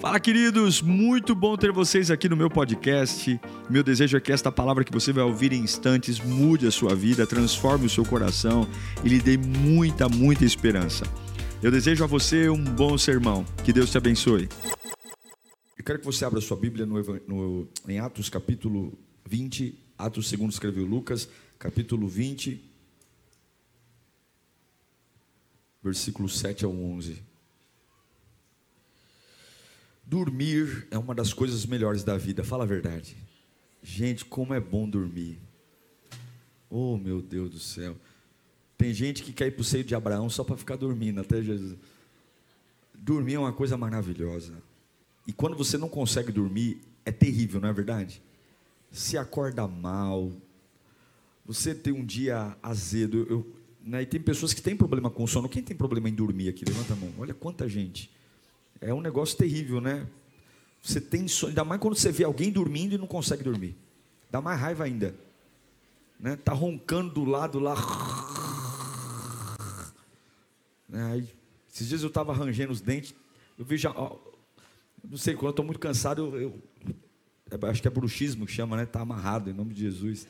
Fala, queridos! Muito bom ter vocês aqui no meu podcast. Meu desejo é que esta palavra que você vai ouvir em instantes mude a sua vida, transforme o seu coração e lhe dê muita, muita esperança. Eu desejo a você um bom sermão. Que Deus te abençoe. Eu quero que você abra sua Bíblia no, no, em Atos capítulo 20. Atos segundo escreveu Lucas, capítulo 20, versículo 7 ao 11. Dormir é uma das coisas melhores da vida, fala a verdade. Gente, como é bom dormir. Oh, meu Deus do céu. Tem gente que quer ir para o seio de Abraão só para ficar dormindo até Jesus. Dormir é uma coisa maravilhosa. E quando você não consegue dormir, é terrível, não é verdade? Se acorda mal, você tem um dia azedo. Eu, né, e tem pessoas que têm problema com sono. Quem tem problema em dormir aqui? Levanta a mão. Olha quanta gente. É um negócio terrível, né? Você tem sono, ainda mais quando você vê alguém dormindo e não consegue dormir. Dá mais raiva ainda. Né? Tá roncando do lado lá. Né? Aí, esses dias eu estava arranjando os dentes. Eu vi já. Ó, não sei, quando eu estou muito cansado, eu, eu, é, acho que é bruxismo que chama, né? Está amarrado, em nome de Jesus.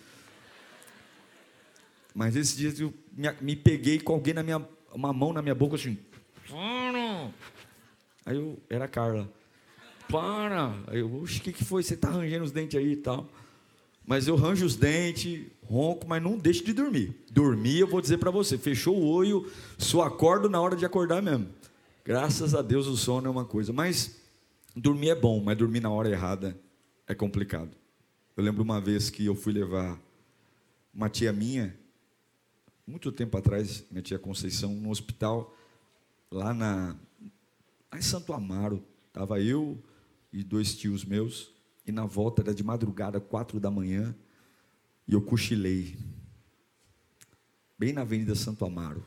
Mas esses dias eu me, me peguei com alguém na minha. Uma mão na minha boca assim. Aí eu, era a Carla. Para! Aí eu, oxe, o que, que foi? Você está arranjando os dentes aí e tal. Mas eu ranjo os dentes, ronco, mas não deixe de dormir. Dormir, eu vou dizer para você, fechou o olho, só acordo na hora de acordar mesmo. Graças a Deus o sono é uma coisa. Mas dormir é bom, mas dormir na hora errada é complicado. Eu lembro uma vez que eu fui levar uma tia minha, muito tempo atrás, minha tia Conceição, no hospital, lá na, Lá em Santo Amaro, estava eu e dois tios meus, e na volta era de madrugada, quatro da manhã, e eu cochilei, bem na Avenida Santo Amaro.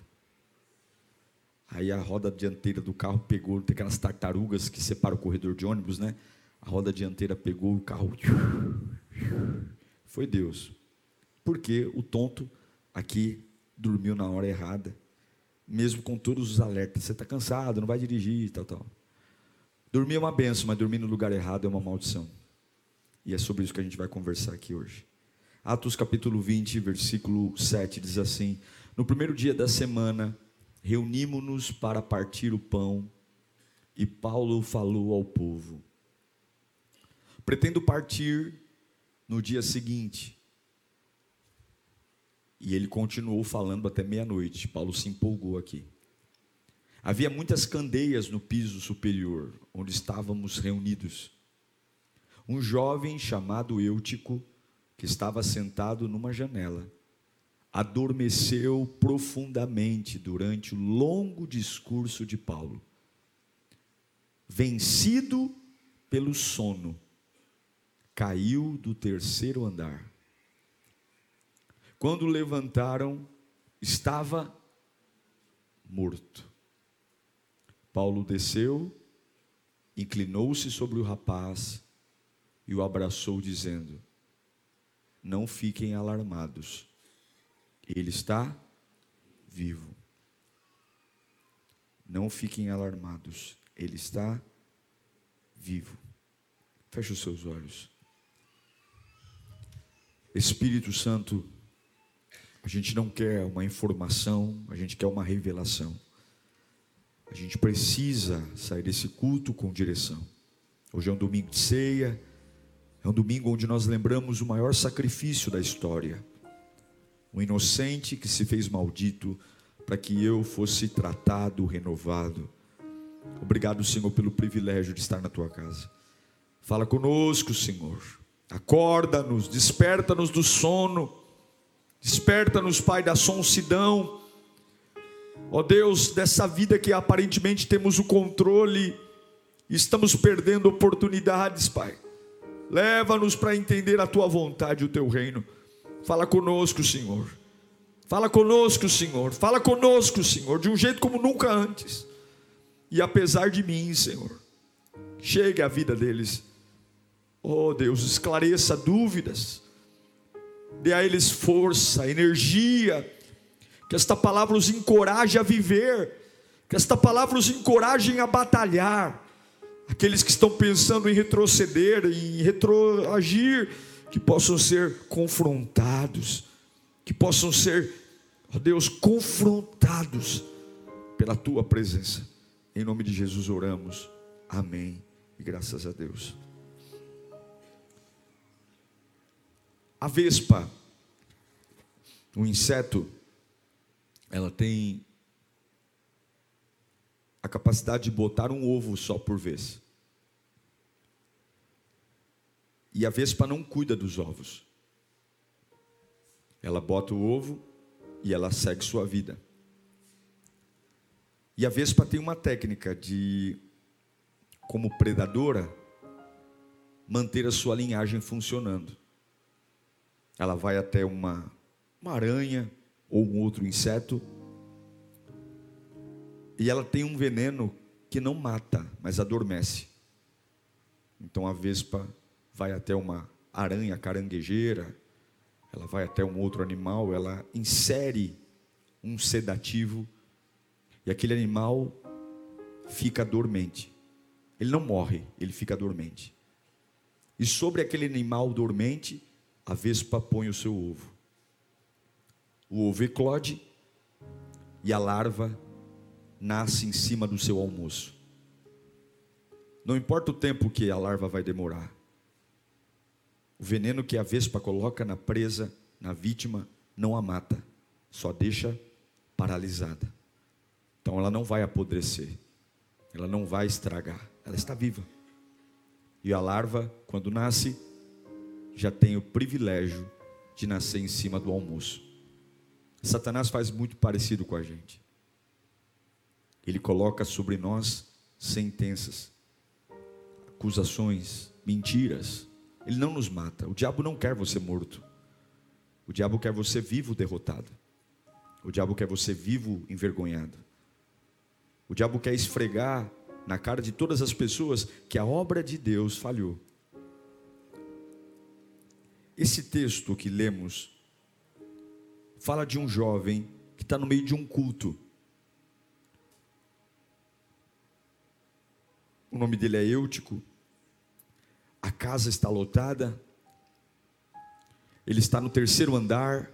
Aí a roda dianteira do carro pegou, tem aquelas tartarugas que separam o corredor de ônibus, né? A roda dianteira pegou o carro. Foi Deus. Porque o tonto aqui dormiu na hora errada mesmo com todos os alertas. Você está cansado, não vai dirigir, tal, tal. Dormir é uma benção, mas dormir no lugar errado é uma maldição. E é sobre isso que a gente vai conversar aqui hoje. Atos capítulo 20, versículo 7 diz assim: No primeiro dia da semana, reunimos-nos para partir o pão, e Paulo falou ao povo: Pretendo partir no dia seguinte, e ele continuou falando até meia-noite. Paulo se empolgou aqui. Havia muitas candeias no piso superior, onde estávamos reunidos. Um jovem chamado Eutico, que estava sentado numa janela, adormeceu profundamente durante o longo discurso de Paulo. Vencido pelo sono, caiu do terceiro andar. Quando levantaram, estava morto. Paulo desceu, inclinou-se sobre o rapaz e o abraçou, dizendo: Não fiquem alarmados, ele está vivo. Não fiquem alarmados, ele está vivo. Feche os seus olhos. Espírito Santo, a gente não quer uma informação, a gente quer uma revelação. A gente precisa sair desse culto com direção. Hoje é um domingo de ceia, é um domingo onde nós lembramos o maior sacrifício da história. Um inocente que se fez maldito para que eu fosse tratado, renovado. Obrigado, Senhor, pelo privilégio de estar na tua casa. Fala conosco, Senhor. Acorda-nos, desperta-nos do sono Desperta-nos, Pai, da sonsidão. Ó Deus, dessa vida que aparentemente temos o controle, estamos perdendo oportunidades, Pai. Leva-nos para entender a tua vontade e o teu reino. Fala conosco, Senhor. Fala conosco, Senhor. Fala conosco, Senhor, de um jeito como nunca antes. E apesar de mim, Senhor, chegue à vida deles. Oh Deus, esclareça dúvidas dê a eles força, energia, que esta palavra os encoraje a viver, que esta palavra os encoraje a batalhar, Aqueles que estão pensando em retroceder, em retroagir, que possam ser confrontados, que possam ser, ó Deus, confrontados pela tua presença. Em nome de Jesus oramos. Amém. E graças a Deus. A vespa, o inseto, ela tem a capacidade de botar um ovo só por vez. E a vespa não cuida dos ovos. Ela bota o ovo e ela segue sua vida. E a vespa tem uma técnica de, como predadora, manter a sua linhagem funcionando. Ela vai até uma, uma aranha ou um outro inseto e ela tem um veneno que não mata, mas adormece. Então a vespa vai até uma aranha caranguejeira, ela vai até um outro animal, ela insere um sedativo e aquele animal fica dormente. Ele não morre, ele fica dormente. E sobre aquele animal dormente, a vespa põe o seu ovo. O ovo eclode e a larva nasce em cima do seu almoço. Não importa o tempo que a larva vai demorar. O veneno que a vespa coloca na presa, na vítima, não a mata, só deixa paralisada. Então ela não vai apodrecer, ela não vai estragar, ela está viva. E a larva, quando nasce, já tem o privilégio de nascer em cima do almoço. Satanás faz muito parecido com a gente. Ele coloca sobre nós sentenças, acusações, mentiras. Ele não nos mata. O diabo não quer você morto. O diabo quer você vivo derrotado. O diabo quer você vivo envergonhado. O diabo quer esfregar na cara de todas as pessoas que a obra de Deus falhou. Esse texto que lemos fala de um jovem que está no meio de um culto. o nome dele é Eutico, a casa está lotada, ele está no terceiro andar,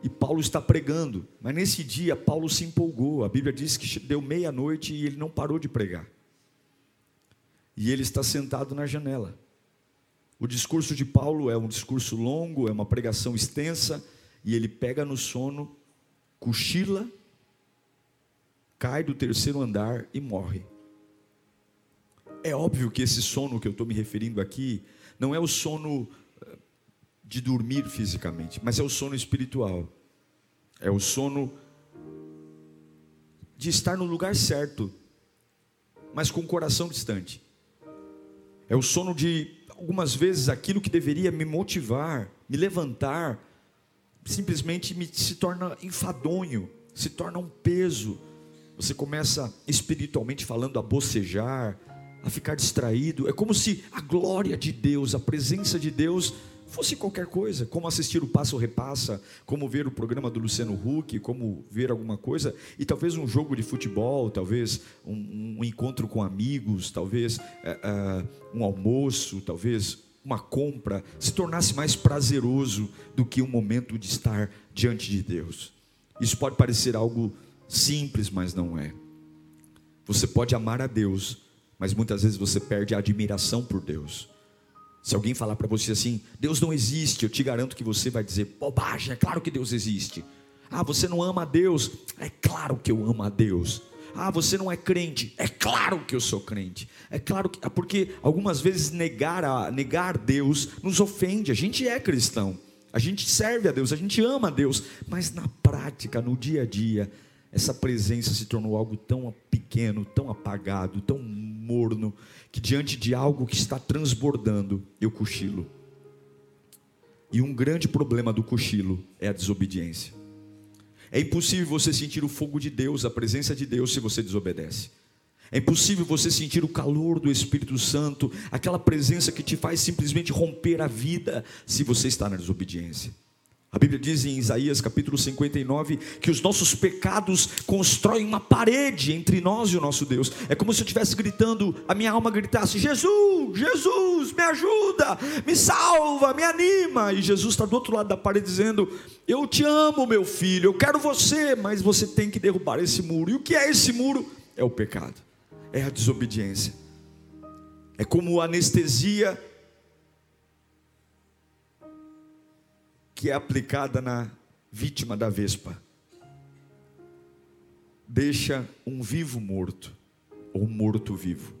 e Paulo está pregando, mas nesse dia Paulo se empolgou, a Bíblia diz que deu meia-noite e ele não parou de pregar, e ele está sentado na janela. O discurso de Paulo é um discurso longo, é uma pregação extensa, e ele pega no sono, cochila, cai do terceiro andar e morre. É óbvio que esse sono que eu estou me referindo aqui não é o sono eh, de dormir fisicamente, mas é o sono espiritual. É o sono de estar no lugar certo, mas com o coração distante. É o sono de, algumas vezes, aquilo que deveria me motivar, me levantar, simplesmente me, se torna enfadonho, se torna um peso. Você começa espiritualmente falando a bocejar, a ficar distraído. É como se a glória de Deus, a presença de Deus, fosse qualquer coisa, como assistir o Passo Repassa, como ver o programa do Luciano Huck, como ver alguma coisa, e talvez um jogo de futebol, talvez um, um encontro com amigos, talvez é, é, um almoço, talvez uma compra, se tornasse mais prazeroso do que um momento de estar diante de Deus. Isso pode parecer algo simples, mas não é. Você pode amar a Deus mas muitas vezes você perde a admiração por Deus. Se alguém falar para você assim, Deus não existe, eu te garanto que você vai dizer, bobagem, é claro que Deus existe. Ah, você não ama a Deus? É claro que eu amo a Deus. Ah, você não é crente? É claro que eu sou crente. É claro que, porque algumas vezes negar a negar Deus nos ofende. A gente é cristão. A gente serve a Deus, a gente ama a Deus, mas na prática, no dia a dia, essa presença se tornou algo tão pequeno, tão apagado, tão morno, que diante de algo que está transbordando, eu cochilo. E um grande problema do cochilo é a desobediência. É impossível você sentir o fogo de Deus, a presença de Deus, se você desobedece. É impossível você sentir o calor do Espírito Santo, aquela presença que te faz simplesmente romper a vida, se você está na desobediência. A Bíblia diz em Isaías capítulo 59 que os nossos pecados constroem uma parede entre nós e o nosso Deus. É como se eu estivesse gritando, a minha alma gritasse: Jesus, Jesus, me ajuda, me salva, me anima. E Jesus está do outro lado da parede dizendo: Eu te amo, meu filho, eu quero você, mas você tem que derrubar esse muro. E o que é esse muro? É o pecado, é a desobediência. É como anestesia que é aplicada na vítima da vespa. Deixa um vivo morto, ou um morto vivo.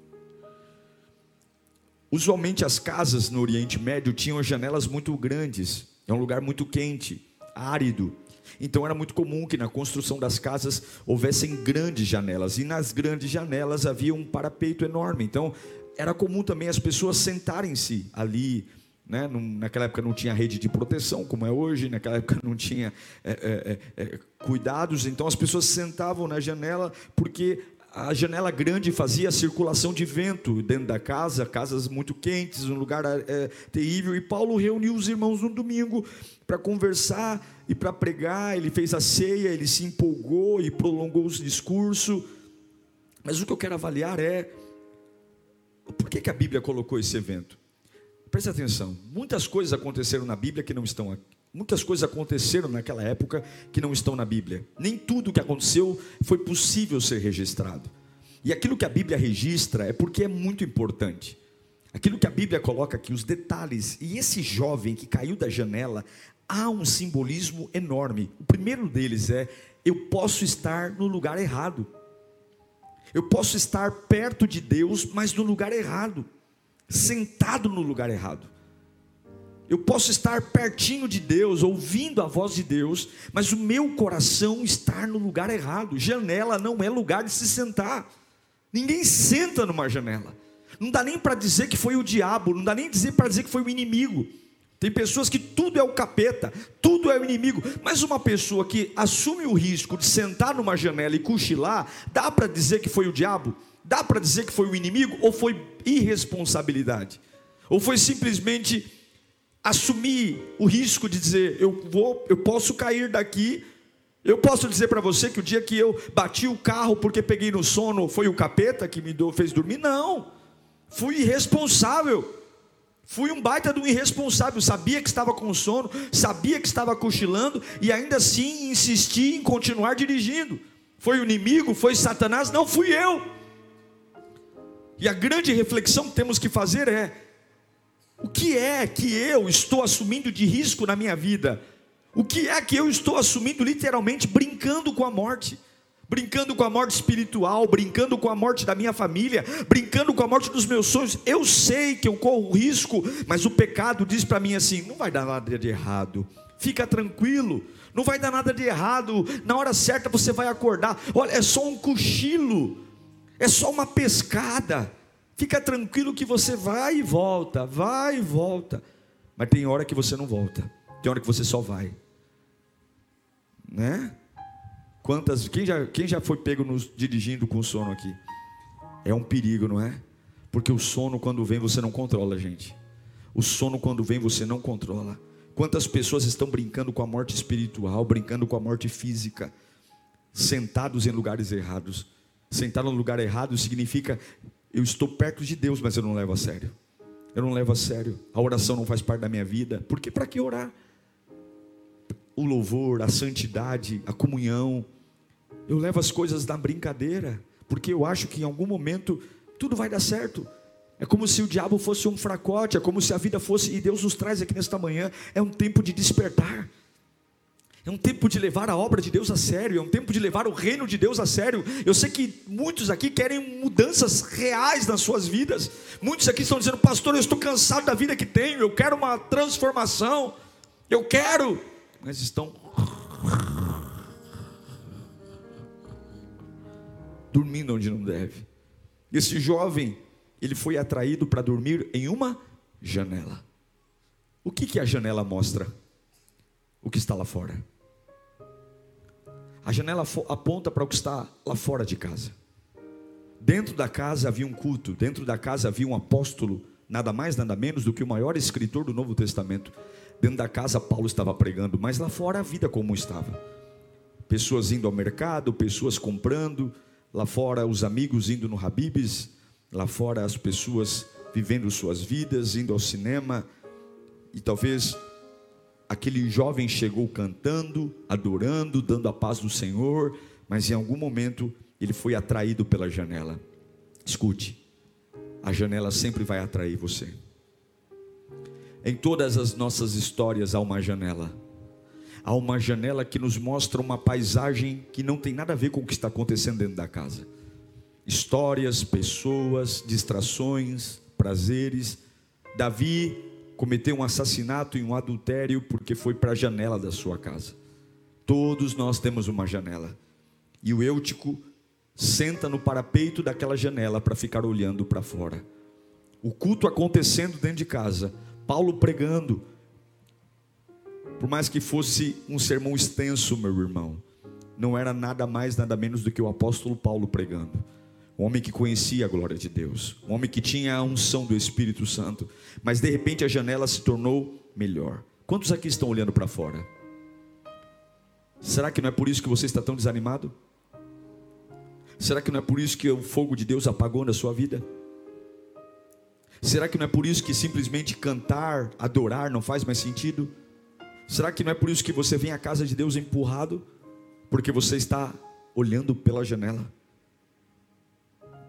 Usualmente as casas no Oriente Médio tinham janelas muito grandes, é um lugar muito quente, árido. Então era muito comum que na construção das casas houvessem grandes janelas, e nas grandes janelas havia um parapeito enorme. Então era comum também as pessoas sentarem-se ali né? Naquela época não tinha rede de proteção, como é hoje, naquela época não tinha é, é, é, é, cuidados, então as pessoas sentavam na janela porque a janela grande fazia circulação de vento dentro da casa, casas muito quentes, um lugar é, terrível. E Paulo reuniu os irmãos no domingo para conversar e para pregar. Ele fez a ceia, ele se empolgou e prolongou o discurso. Mas o que eu quero avaliar é por que, que a Bíblia colocou esse evento? Preste atenção, muitas coisas aconteceram na Bíblia que não estão aqui. Muitas coisas aconteceram naquela época que não estão na Bíblia. Nem tudo que aconteceu foi possível ser registrado. E aquilo que a Bíblia registra é porque é muito importante. Aquilo que a Bíblia coloca aqui, os detalhes. E esse jovem que caiu da janela, há um simbolismo enorme. O primeiro deles é: eu posso estar no lugar errado. Eu posso estar perto de Deus, mas no lugar errado sentado no lugar errado. Eu posso estar pertinho de Deus, ouvindo a voz de Deus, mas o meu coração está no lugar errado. Janela não é lugar de se sentar. Ninguém senta numa janela. Não dá nem para dizer que foi o diabo, não dá nem para dizer que foi o inimigo. Tem pessoas que tudo é o capeta, tudo é o inimigo, mas uma pessoa que assume o risco de sentar numa janela e cochilar, dá para dizer que foi o diabo? Dá para dizer que foi o inimigo ou foi irresponsabilidade? Ou foi simplesmente assumir o risco de dizer, eu vou, eu posso cair daqui, eu posso dizer para você que o dia que eu bati o carro porque peguei no sono, foi o capeta que me fez dormir? Não. Fui irresponsável. Fui um baita de um irresponsável, sabia que estava com sono, sabia que estava cochilando e ainda assim insisti em continuar dirigindo. Foi o inimigo, foi Satanás, não fui eu. E a grande reflexão que temos que fazer é: o que é que eu estou assumindo de risco na minha vida? O que é que eu estou assumindo literalmente brincando com a morte? Brincando com a morte espiritual, brincando com a morte da minha família, brincando com a morte dos meus sonhos. Eu sei que eu corro risco, mas o pecado diz para mim assim: não vai dar nada de errado, fica tranquilo, não vai dar nada de errado, na hora certa você vai acordar. Olha, é só um cochilo é só uma pescada. Fica tranquilo que você vai e volta, vai e volta. Mas tem hora que você não volta. Tem hora que você só vai. Né? Quantas, quem já, quem já foi pego nos, dirigindo com sono aqui? É um perigo, não é? Porque o sono quando vem você não controla, gente. O sono quando vem você não controla. Quantas pessoas estão brincando com a morte espiritual, brincando com a morte física, sentados em lugares errados? Sentar no lugar errado significa eu estou perto de Deus, mas eu não levo a sério. Eu não levo a sério. A oração não faz parte da minha vida. Porque para que orar? O louvor, a santidade, a comunhão. Eu levo as coisas na brincadeira, porque eu acho que em algum momento tudo vai dar certo. É como se o diabo fosse um fracote, é como se a vida fosse, e Deus nos traz aqui nesta manhã, é um tempo de despertar. É um tempo de levar a obra de Deus a sério, é um tempo de levar o reino de Deus a sério. Eu sei que muitos aqui querem mudanças reais nas suas vidas. Muitos aqui estão dizendo, pastor, eu estou cansado da vida que tenho, eu quero uma transformação, eu quero, mas estão dormindo onde não deve. Esse jovem, ele foi atraído para dormir em uma janela. O que, que a janela mostra? O que está lá fora. A janela aponta para o que está lá fora de casa. Dentro da casa havia um culto, dentro da casa havia um apóstolo, nada mais, nada menos do que o maior escritor do Novo Testamento. Dentro da casa, Paulo estava pregando, mas lá fora a vida como estava. Pessoas indo ao mercado, pessoas comprando, lá fora os amigos indo no Habibs, lá fora as pessoas vivendo suas vidas, indo ao cinema, e talvez aquele jovem chegou cantando, adorando, dando a paz do Senhor, mas em algum momento ele foi atraído pela janela. Escute, a janela sempre vai atrair você. Em todas as nossas histórias há uma janela. Há uma janela que nos mostra uma paisagem que não tem nada a ver com o que está acontecendo dentro da casa. Histórias, pessoas, distrações, prazeres. Davi cometeu um assassinato e um adultério porque foi para a janela da sua casa. Todos nós temos uma janela. E o Eutico senta no parapeito daquela janela para ficar olhando para fora. O culto acontecendo dentro de casa, Paulo pregando. Por mais que fosse um sermão extenso, meu irmão, não era nada mais, nada menos do que o apóstolo Paulo pregando um homem que conhecia a glória de Deus, um homem que tinha a unção do Espírito Santo, mas de repente a janela se tornou melhor. Quantos aqui estão olhando para fora? Será que não é por isso que você está tão desanimado? Será que não é por isso que o fogo de Deus apagou na sua vida? Será que não é por isso que simplesmente cantar, adorar não faz mais sentido? Será que não é por isso que você vem à casa de Deus empurrado? Porque você está olhando pela janela.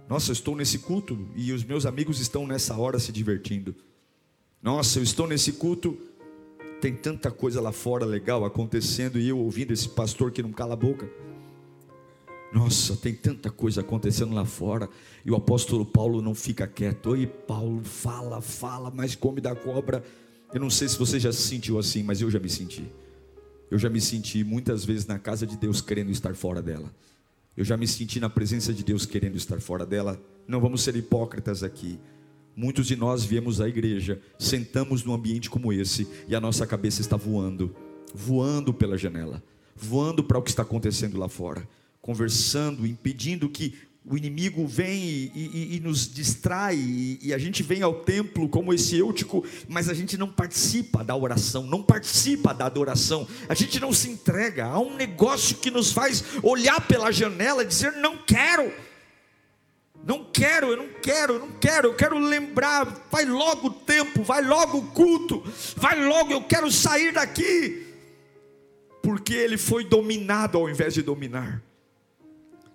Nossa, eu estou nesse culto e os meus amigos estão nessa hora se divertindo. Nossa, eu estou nesse culto, tem tanta coisa lá fora legal acontecendo e eu ouvindo esse pastor que não cala a boca. Nossa, tem tanta coisa acontecendo lá fora e o apóstolo Paulo não fica quieto. Oi, Paulo, fala, fala, mas come da cobra. Eu não sei se você já se sentiu assim, mas eu já me senti. Eu já me senti muitas vezes na casa de Deus querendo estar fora dela. Eu já me senti na presença de Deus querendo estar fora dela. Não vamos ser hipócritas aqui. Muitos de nós viemos à igreja, sentamos num ambiente como esse e a nossa cabeça está voando, voando pela janela, voando para o que está acontecendo lá fora, conversando, impedindo que o inimigo vem e, e, e nos distrai, e, e, a gente vem ao templo como esse eutico, mas a gente não participa da oração, não participa da adoração, a gente não se entrega. A um negócio que nos faz olhar pela janela e dizer: não quero, não quero, eu não quero, eu não quero, eu quero lembrar, vai logo o tempo, vai logo o culto, vai logo, eu quero sair daqui, porque ele foi dominado ao invés de dominar.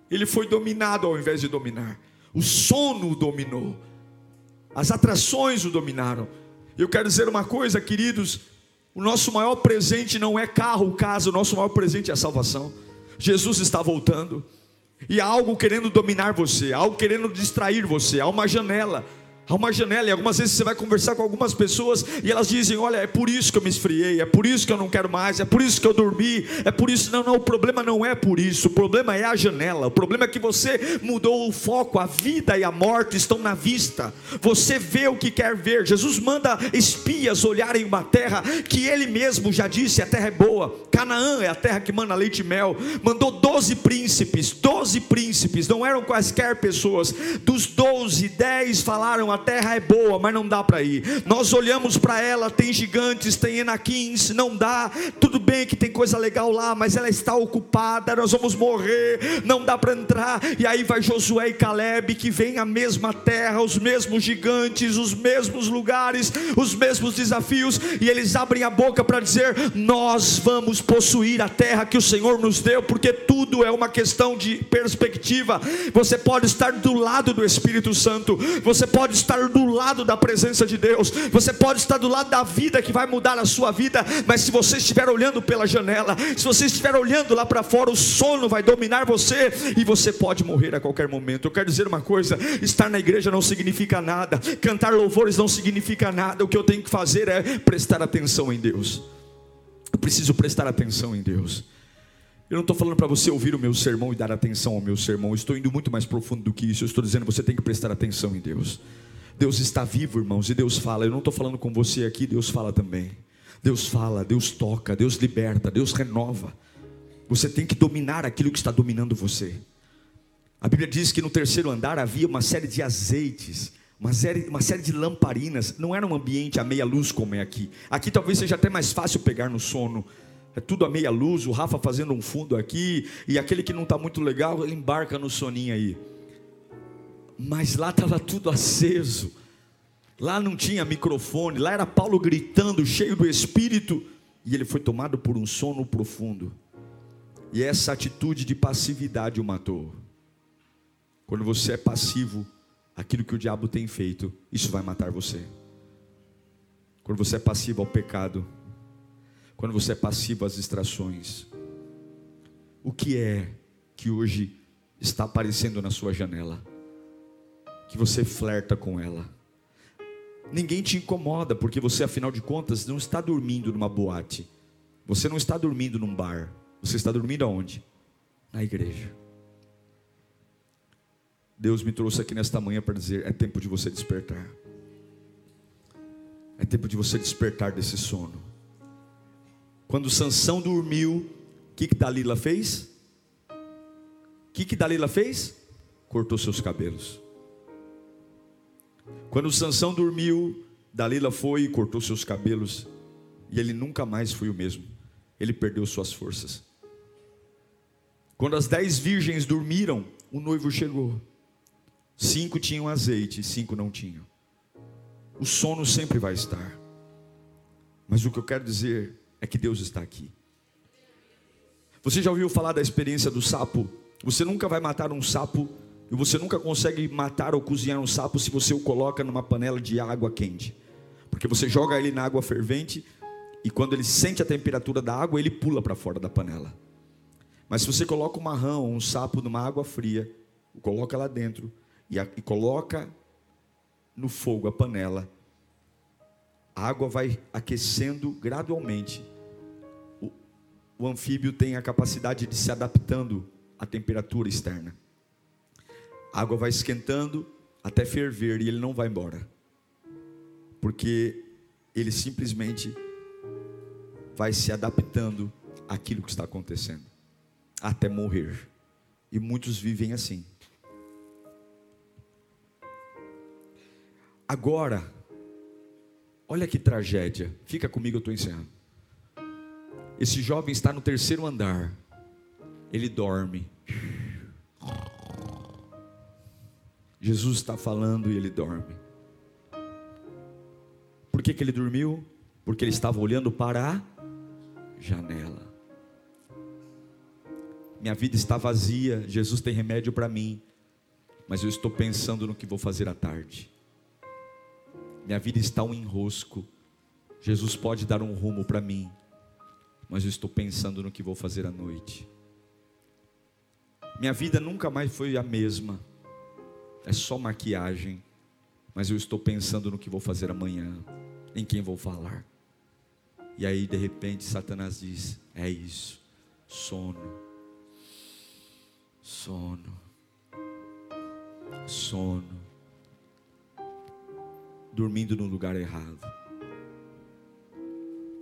Ele foi dominado ao invés de dominar. O sono o dominou. As atrações o dominaram. Eu quero dizer uma coisa, queridos: o nosso maior presente não é carro, casa, o nosso maior presente é a salvação. Jesus está voltando. E há algo querendo dominar você, há algo querendo distrair você, há uma janela Há uma janela e algumas vezes você vai conversar com algumas pessoas e elas dizem: Olha, é por isso que eu me esfriei, é por isso que eu não quero mais, é por isso que eu dormi, é por isso. Não, não, o problema não é por isso, o problema é a janela, o problema é que você mudou o foco, a vida e a morte estão na vista, você vê o que quer ver. Jesus manda espias olharem uma terra que ele mesmo já disse: a terra é boa, Canaã é a terra que manda leite e mel, mandou doze príncipes, doze príncipes, não eram quaisquer pessoas, dos doze, dez falaram a terra é boa, mas não dá para ir. Nós olhamos para ela, tem gigantes, tem enaquins, não dá. Tudo bem que tem coisa legal lá, mas ela está ocupada, nós vamos morrer, não dá para entrar. E aí vai Josué e Caleb que vem a mesma terra, os mesmos gigantes, os mesmos lugares, os mesmos desafios, e eles abrem a boca para dizer: "Nós vamos possuir a terra que o Senhor nos deu", porque tudo é uma questão de perspectiva. Você pode estar do lado do Espírito Santo, você pode estar do lado da presença de Deus, você pode estar do lado da vida que vai mudar a sua vida, mas se você estiver olhando pela janela, se você estiver olhando lá para fora, o sono vai dominar você e você pode morrer a qualquer momento. Eu quero dizer uma coisa: estar na igreja não significa nada, cantar louvores não significa nada, o que eu tenho que fazer é prestar atenção em Deus. Eu preciso prestar atenção em Deus. Eu não estou falando para você ouvir o meu sermão e dar atenção ao meu sermão. Eu estou indo muito mais profundo do que isso. Eu estou dizendo você tem que prestar atenção em Deus. Deus está vivo, irmãos, e Deus fala. Eu não estou falando com você aqui, Deus fala também. Deus fala, Deus toca, Deus liberta, Deus renova. Você tem que dominar aquilo que está dominando você. A Bíblia diz que no terceiro andar havia uma série de azeites, uma série, uma série de lamparinas, não era um ambiente a meia luz como é aqui. Aqui talvez seja até mais fácil pegar no sono. É tudo a meia luz, o Rafa fazendo um fundo aqui, e aquele que não está muito legal, ele embarca no soninho aí. Mas lá estava tudo aceso. Lá não tinha microfone, lá era Paulo gritando, cheio do Espírito, e ele foi tomado por um sono profundo. E essa atitude de passividade o matou. Quando você é passivo, aquilo que o diabo tem feito, isso vai matar você. Quando você é passivo ao pecado, quando você é passivo às distrações, o que é que hoje está aparecendo na sua janela? Que você flerta com ela. Ninguém te incomoda, porque você, afinal de contas, não está dormindo numa boate. Você não está dormindo num bar. Você está dormindo aonde? Na igreja. Deus me trouxe aqui nesta manhã para dizer: é tempo de você despertar. É tempo de você despertar desse sono. Quando Sansão dormiu, o que, que Dalila fez? O que, que Dalila fez? Cortou seus cabelos. Quando Sansão dormiu, Dalila foi e cortou seus cabelos. E ele nunca mais foi o mesmo. Ele perdeu suas forças. Quando as dez virgens dormiram, o noivo chegou. Cinco tinham azeite, cinco não tinham. O sono sempre vai estar. Mas o que eu quero dizer é que Deus está aqui. Você já ouviu falar da experiência do sapo? Você nunca vai matar um sapo e você nunca consegue matar ou cozinhar um sapo se você o coloca numa panela de água quente. Porque você joga ele na água fervente e quando ele sente a temperatura da água, ele pula para fora da panela. Mas se você coloca um marrão um sapo numa água fria, coloca lá dentro, e, a, e coloca no fogo a panela, a água vai aquecendo gradualmente. O, o anfíbio tem a capacidade de se adaptando à temperatura externa. A água vai esquentando até ferver e ele não vai embora. Porque ele simplesmente vai se adaptando àquilo que está acontecendo até morrer. E muitos vivem assim. Agora, olha que tragédia. Fica comigo, eu estou encerrando. Esse jovem está no terceiro andar. Ele dorme. Jesus está falando e ele dorme. Por que, que ele dormiu? Porque ele estava olhando para a janela. Minha vida está vazia. Jesus tem remédio para mim. Mas eu estou pensando no que vou fazer à tarde minha vida está um enrosco. Jesus pode dar um rumo para mim, mas eu estou pensando no que vou fazer à noite. Minha vida nunca mais foi a mesma, é só maquiagem, mas eu estou pensando no que vou fazer amanhã, em quem vou falar. E aí, de repente, Satanás diz: É isso, sono, sono, sono dormindo no lugar errado.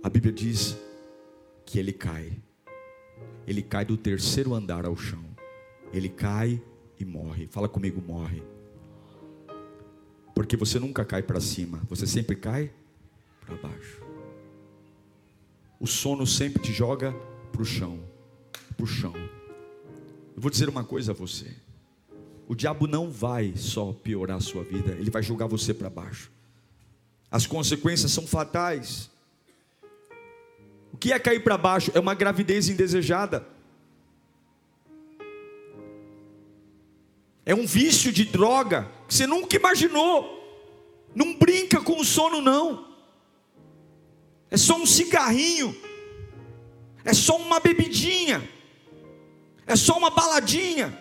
A Bíblia diz que ele cai. Ele cai do terceiro andar ao chão. Ele cai e morre. Fala comigo, morre. Porque você nunca cai para cima, você sempre cai para baixo. O sono sempre te joga para o chão, para o chão. Eu vou dizer uma coisa a você: o diabo não vai só piorar a sua vida, ele vai jogar você para baixo. As consequências são fatais. O que é cair para baixo? É uma gravidez indesejada. É um vício de droga que você nunca imaginou. Não brinca com o sono, não. É só um cigarrinho. É só uma bebidinha. É só uma baladinha.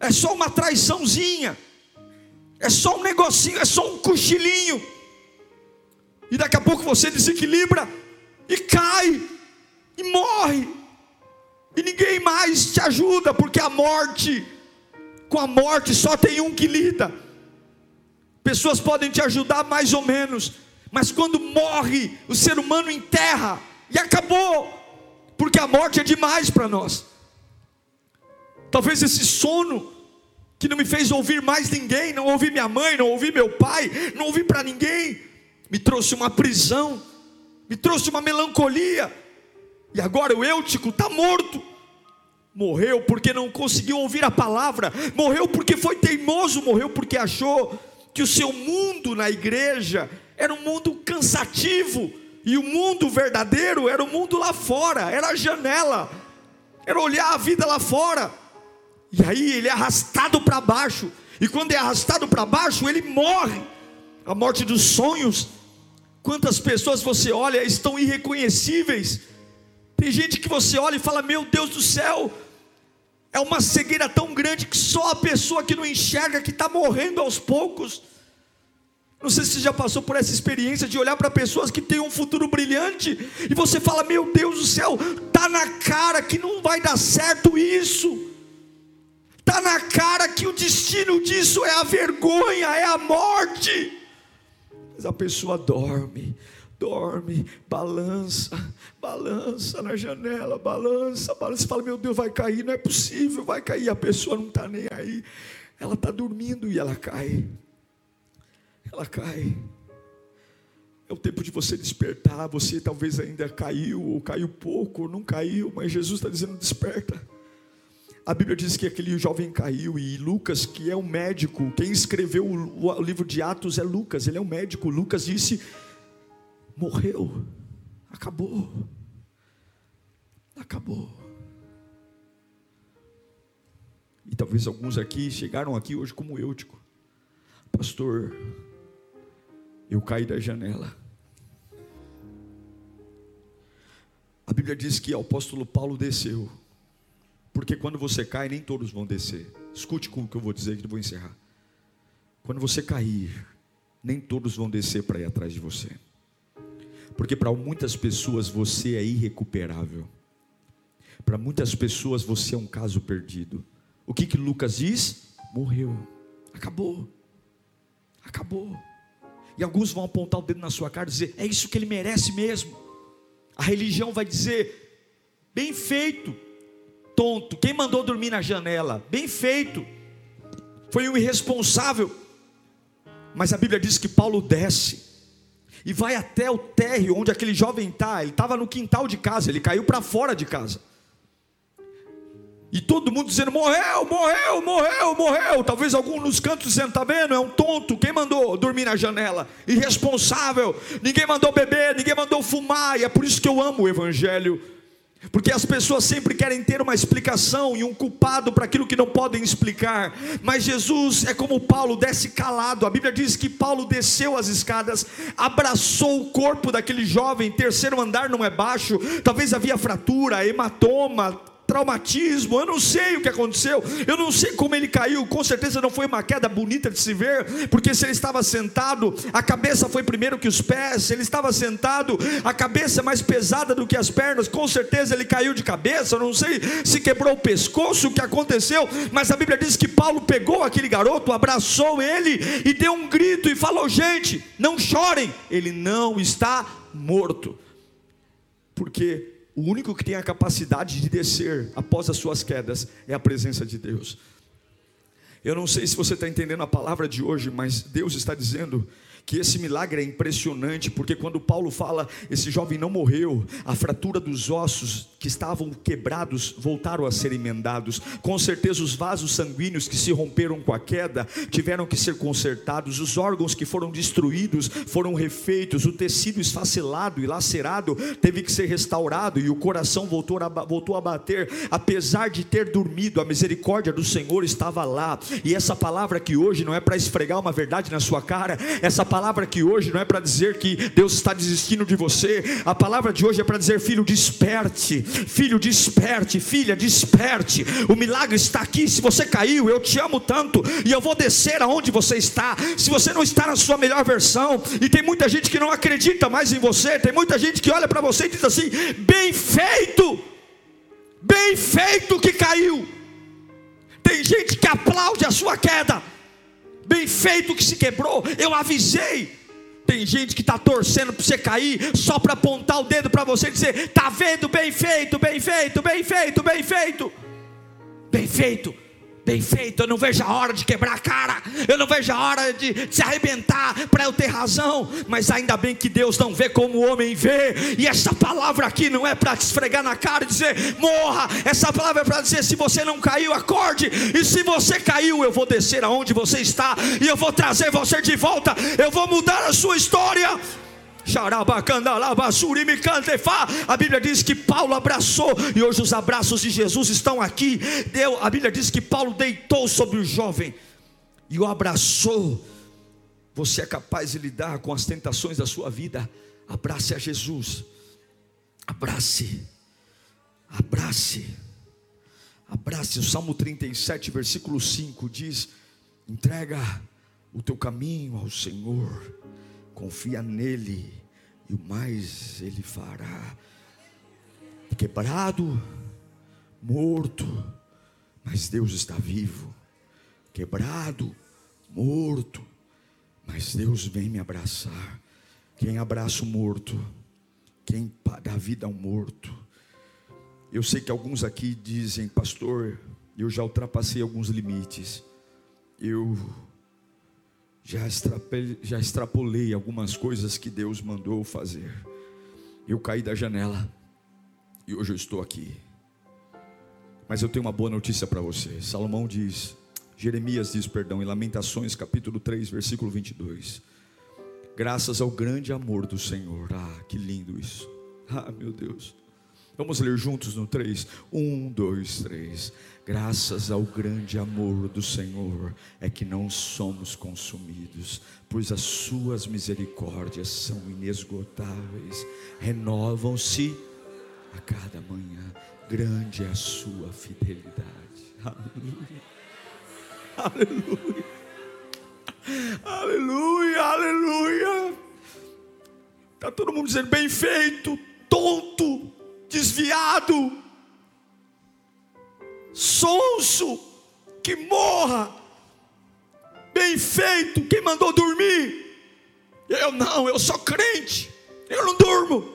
É só uma traiçãozinha. É só um negocinho, é só um cochilinho. E daqui a pouco você desequilibra e cai e morre. E ninguém mais te ajuda, porque a morte, com a morte só tem um que lida. Pessoas podem te ajudar mais ou menos, mas quando morre, o ser humano enterra e acabou, porque a morte é demais para nós. Talvez esse sono que não me fez ouvir mais ninguém, não ouvi minha mãe, não ouvi meu pai, não ouvi para ninguém, me trouxe uma prisão, me trouxe uma melancolia, e agora o Eutico está morto. Morreu porque não conseguiu ouvir a palavra, morreu porque foi teimoso, morreu porque achou que o seu mundo na igreja era um mundo cansativo, e o mundo verdadeiro era o mundo lá fora, era a janela, era olhar a vida lá fora. E aí ele é arrastado para baixo, e quando é arrastado para baixo, ele morre. A morte dos sonhos. Quantas pessoas você olha estão irreconhecíveis. Tem gente que você olha e fala: Meu Deus do céu, é uma cegueira tão grande que só a pessoa que não enxerga, que está morrendo aos poucos. Não sei se você já passou por essa experiência de olhar para pessoas que têm um futuro brilhante e você fala: Meu Deus do céu, tá na cara que não vai dar certo isso. Tá na cara que o destino disso é a vergonha, é a morte. Mas a pessoa dorme, dorme, balança, balança na janela, balança, balança, fala: Meu Deus, vai cair, não é possível, vai cair. A pessoa não está nem aí, ela está dormindo e ela cai ela cai. É o tempo de você despertar. Você talvez ainda caiu, ou caiu pouco, ou não caiu, mas Jesus está dizendo: desperta. A Bíblia diz que aquele jovem caiu, e Lucas, que é um médico, quem escreveu o livro de Atos é Lucas, ele é um médico. Lucas disse: morreu, acabou, acabou. E talvez alguns aqui chegaram aqui hoje como eu, tipo, pastor, eu caí da janela. A Bíblia diz que o apóstolo Paulo desceu, porque quando você cai, nem todos vão descer. Escute com o que eu vou dizer, que eu vou encerrar. Quando você cair, nem todos vão descer para ir atrás de você, porque para muitas pessoas você é irrecuperável, para muitas pessoas você é um caso perdido. O que que Lucas diz? Morreu, acabou, acabou. E alguns vão apontar o dedo na sua cara e dizer: é isso que ele merece mesmo. A religião vai dizer: bem feito, tonto. Quem mandou dormir na janela? Bem feito. Foi um irresponsável. Mas a Bíblia diz que Paulo desce e vai até o térreo onde aquele jovem está. Ele estava no quintal de casa, ele caiu para fora de casa. E todo mundo dizendo: morreu, morreu, morreu, morreu. Talvez algum nos cantos dizendo: está vendo? É um tonto. Quem mandou dormir na janela? Irresponsável. Ninguém mandou beber, ninguém mandou fumar. E é por isso que eu amo o Evangelho. Porque as pessoas sempre querem ter uma explicação e um culpado para aquilo que não podem explicar. Mas Jesus é como Paulo, desce calado. A Bíblia diz que Paulo desceu as escadas, abraçou o corpo daquele jovem. Terceiro andar não é baixo. Talvez havia fratura, hematoma, traumatismo, eu não sei o que aconteceu, eu não sei como ele caiu, com certeza não foi uma queda bonita de se ver, porque se ele estava sentado, a cabeça foi primeiro que os pés, se ele estava sentado, a cabeça é mais pesada do que as pernas, com certeza ele caiu de cabeça, eu não sei se quebrou o pescoço, o que aconteceu, mas a Bíblia diz que Paulo pegou aquele garoto, abraçou ele e deu um grito e falou: gente, não chorem, ele não está morto, porque o único que tem a capacidade de descer após as suas quedas é a presença de Deus. Eu não sei se você está entendendo a palavra de hoje, mas Deus está dizendo que esse milagre é impressionante, porque quando Paulo fala, esse jovem não morreu, a fratura dos ossos que estavam quebrados voltaram a ser emendados. Com certeza, os vasos sanguíneos que se romperam com a queda tiveram que ser consertados, os órgãos que foram destruídos foram refeitos, o tecido esfacelado e lacerado teve que ser restaurado e o coração voltou a, voltou a bater, apesar de ter dormido, a misericórdia do Senhor estava lá. E essa palavra que hoje não é para esfregar uma verdade na sua cara, essa palavra que hoje não é para dizer que Deus está desistindo de você, a palavra de hoje é para dizer: filho, desperte, filho, desperte, filha, desperte. O milagre está aqui. Se você caiu, eu te amo tanto e eu vou descer aonde você está. Se você não está na sua melhor versão, e tem muita gente que não acredita mais em você, tem muita gente que olha para você e diz assim: bem feito, bem feito que caiu. Tem gente que aplaude a sua queda feito que se quebrou, eu avisei. Tem gente que está torcendo para você cair, só para apontar o dedo para você e dizer: está vendo, bem feito, bem feito, bem feito, bem feito, bem feito. Bem feito, eu não vejo a hora de quebrar a cara, eu não vejo a hora de, se arrebentar para eu ter razão, mas ainda bem que Deus não vê como o homem vê, e essa palavra aqui não é para te esfregar na cara e dizer morra, essa palavra é para dizer: se você não caiu, acorde, e se você caiu, eu vou descer aonde você está, e eu vou trazer você de volta, eu vou mudar a sua história. A Bíblia diz que Paulo abraçou, e hoje os abraços de Jesus estão aqui. a Bíblia diz que Paulo deitou sobre o jovem e o abraçou. Você é capaz de lidar com as tentações da sua vida? Abrace a Jesus, abrace, abrace, abrace. O Salmo 37, versículo 5 diz: entrega o teu caminho ao Senhor confia nele e o mais ele fará. Quebrado, morto, mas Deus está vivo. Quebrado, morto, mas Deus vem me abraçar. Quem abraça o morto, quem dá vida ao morto. Eu sei que alguns aqui dizem, pastor, eu já ultrapassei alguns limites. Eu já extrapolei, já extrapolei algumas coisas que Deus mandou fazer. Eu caí da janela e hoje eu estou aqui. Mas eu tenho uma boa notícia para você. Salomão diz, Jeremias diz, perdão, em Lamentações, capítulo 3, versículo 22. Graças ao grande amor do Senhor. Ah, que lindo isso. Ah, meu Deus. Vamos ler juntos no 3. 1, 2, 3. Graças ao grande amor do Senhor é que não somos consumidos, pois as suas misericórdias são inesgotáveis, renovam-se a cada manhã. Grande é a sua fidelidade. Aleluia. Aleluia. Aleluia, aleluia. Está todo mundo dizendo bem feito, tonto, desviado sonso, que morra, bem feito, quem mandou dormir? Eu não, eu sou crente, eu não durmo,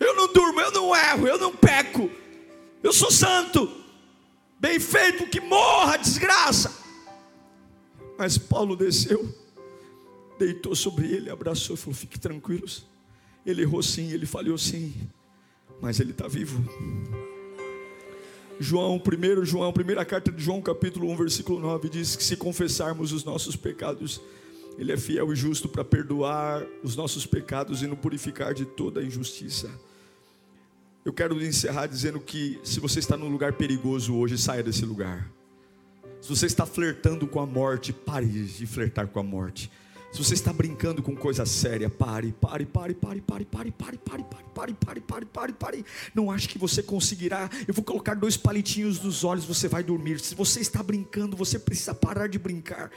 eu não durmo, eu não erro, eu não peco, eu sou santo, bem feito, que morra, desgraça. Mas Paulo desceu, deitou sobre ele, abraçou e falou: Fique tranquilos. Ele errou sim, ele falhou sim, mas ele está vivo. João, 1 João, primeira carta de João, capítulo 1, versículo 9, diz que se confessarmos os nossos pecados, Ele é fiel e justo para perdoar os nossos pecados e nos purificar de toda injustiça. Eu quero encerrar dizendo que se você está num lugar perigoso hoje, saia desse lugar. Se você está flertando com a morte, pare de flertar com a morte. Se você está brincando com coisa séria, pare, pare, pare, pare, pare, pare, pare, pare, pare, pare, pare, pare, pare, pare. Não acho que você conseguirá. Eu vou colocar dois palitinhos nos olhos, você vai dormir. Se você está brincando, você precisa parar de brincar.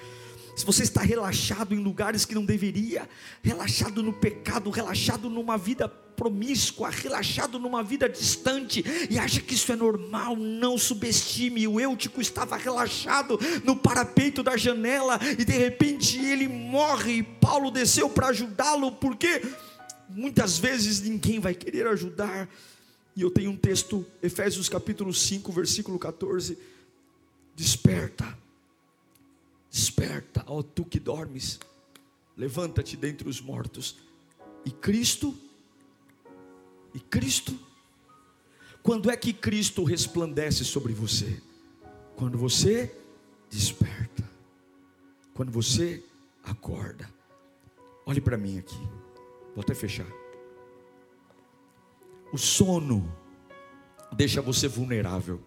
Se você está relaxado em lugares que não deveria, relaxado no pecado, relaxado numa vida promíscua, relaxado numa vida distante e acha que isso é normal, não subestime. O Eutico estava relaxado no parapeito da janela e de repente ele morre e Paulo desceu para ajudá-lo, porque muitas vezes ninguém vai querer ajudar. E eu tenho um texto, Efésios capítulo 5, versículo 14. Desperta, desperta, ó tu que dormes, levanta-te dentre os mortos, e Cristo e Cristo? Quando é que Cristo resplandece sobre você? Quando você desperta. Quando você acorda. Olhe para mim aqui. Vou até fechar. O sono deixa você vulnerável.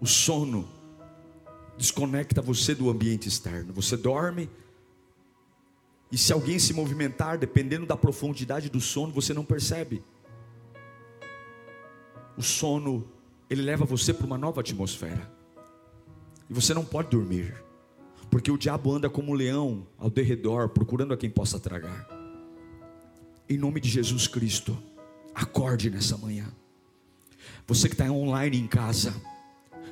O sono desconecta você do ambiente externo. Você dorme, e se alguém se movimentar, dependendo da profundidade do sono, você não percebe. O sono, ele leva você para uma nova atmosfera. E você não pode dormir. Porque o diabo anda como um leão ao derredor, procurando a quem possa tragar. Em nome de Jesus Cristo, acorde nessa manhã. Você que está online em casa,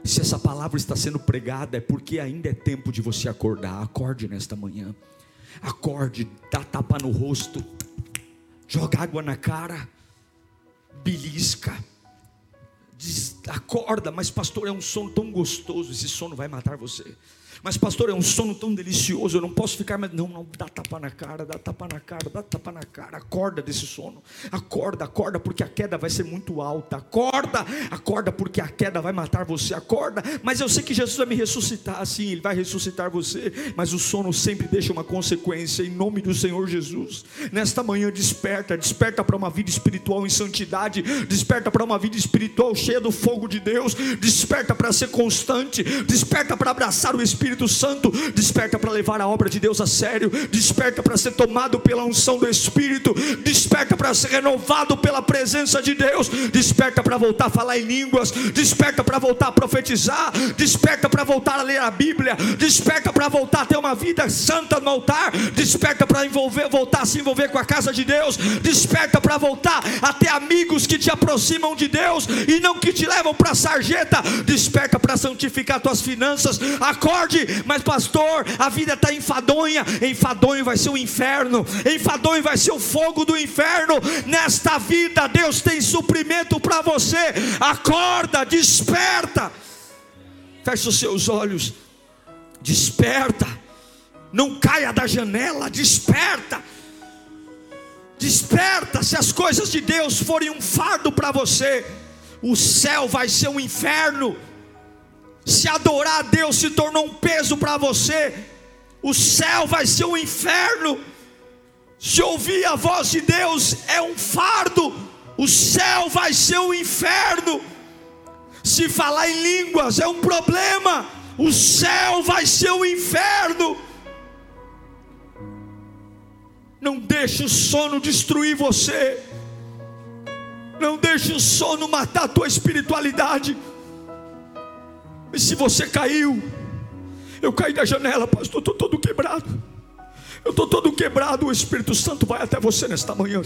se essa palavra está sendo pregada, é porque ainda é tempo de você acordar. Acorde nesta manhã. Acorde, dá tapa no rosto, joga água na cara, belisca, acorda, mas pastor, é um sono tão gostoso, esse sono vai matar você. Mas, pastor, é um sono tão delicioso, eu não posso ficar mais. Não, não, dá tapa na cara, dá tapa na cara, dá tapa na cara. Acorda desse sono. Acorda, acorda, porque a queda vai ser muito alta. Acorda, acorda, porque a queda vai matar você. Acorda, mas eu sei que Jesus vai me ressuscitar, sim, Ele vai ressuscitar você. Mas o sono sempre deixa uma consequência, em nome do Senhor Jesus. Nesta manhã, desperta, desperta para uma vida espiritual em santidade, desperta para uma vida espiritual cheia do fogo de Deus, desperta para ser constante, desperta para abraçar o Espírito Espírito Santo, desperta para levar a obra de Deus a sério, desperta para ser tomado pela unção do Espírito, desperta para ser renovado pela presença de Deus, desperta para voltar a falar em línguas, desperta para voltar a profetizar, desperta para voltar a ler a Bíblia, desperta para voltar a ter uma vida santa no altar, desperta para envolver, voltar a se envolver com a casa de Deus, desperta para voltar a ter amigos que te aproximam de Deus e não que te levam para a sarjeta, desperta para santificar tuas finanças, acorde mas pastor, a vida está enfadonha. Enfadonho vai ser o inferno, enfadonho vai ser o fogo do inferno. Nesta vida, Deus tem suprimento para você. Acorda, desperta. Feche os seus olhos, desperta. Não caia da janela, desperta. Desperta, se as coisas de Deus forem um fardo para você, o céu vai ser um inferno se adorar a Deus se tornou um peso para você, o céu vai ser um inferno. Se ouvir a voz de Deus é um fardo, o céu vai ser um inferno. Se falar em línguas é um problema, o céu vai ser um inferno. Não deixe o sono destruir você. Não deixe o sono matar a tua espiritualidade. E se você caiu, eu caí da janela, pastor, estou todo quebrado. Eu estou todo quebrado, o Espírito Santo vai até você nesta manhã.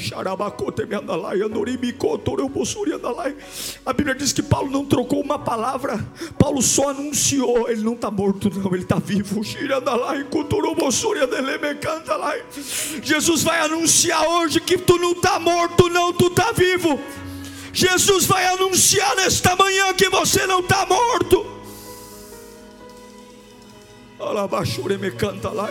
A Bíblia diz que Paulo não trocou uma palavra, Paulo só anunciou. Ele não está morto, não, ele está vivo. Jesus vai anunciar hoje que tu não está morto, não, tu está vivo. Jesus vai anunciar nesta manhã que você não está morto. Me canta lá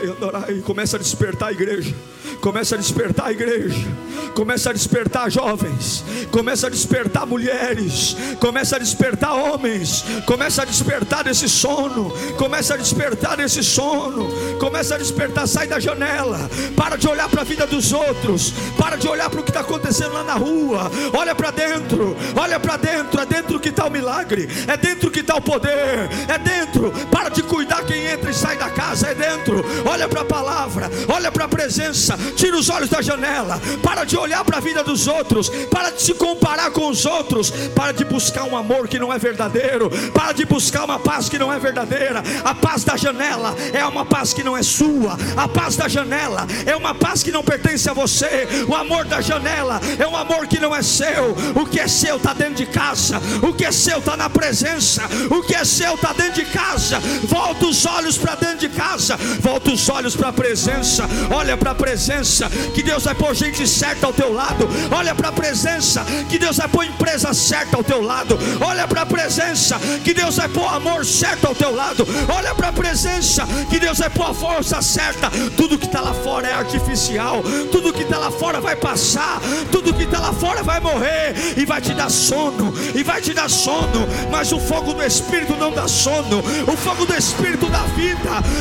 e começa a despertar a igreja. Começa a despertar a igreja. Começa a despertar jovens. Começa a despertar mulheres. Começa a despertar homens. Começa a despertar desse sono. Começa a despertar desse sono. Começa a despertar. Sai da janela. Para de olhar para a vida dos outros. Para de olhar para o que está acontecendo lá na rua. Olha para dentro. Olha para dentro. É dentro que está o milagre. É dentro que está o poder. É dentro. Para de cuidar quem entra e sai da casa. É dentro. Olha para a palavra. Olha para a presença tira os olhos da janela, para de olhar para a vida dos outros, para de se comparar com os outros, para de buscar um amor que não é verdadeiro, para de buscar uma paz que não é verdadeira. A paz da janela é uma paz que não é sua, a paz da janela é uma paz que não pertence a você, o amor da janela é um amor que não é seu, o que é seu está dentro de casa, o que é seu está na presença, o que é seu está dentro de casa. Volta os olhos para dentro de casa, volta os olhos para a presença, olha para a presença presença, que Deus vai pôr gente certa ao teu lado. Olha para a presença, que Deus vai pôr empresa certa ao teu lado. Olha para a presença, que Deus vai pôr amor certo ao teu lado. Olha para a presença, que Deus vai pôr a força certa. Tudo que está lá fora é artificial, tudo que está lá fora vai passar, tudo que está lá fora vai morrer e vai te dar sono, e vai te dar sono. Mas o fogo do Espírito não dá sono, o fogo do Espírito dá vida,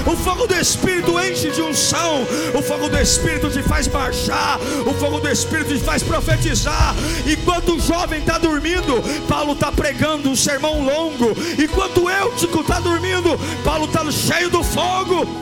o fogo do Espírito enche de unção, o fogo do Espírito te faz marchar, o fogo do Espírito te faz profetizar. Enquanto o jovem está dormindo, Paulo está pregando um sermão longo. Enquanto eu está dormindo, Paulo está cheio do fogo.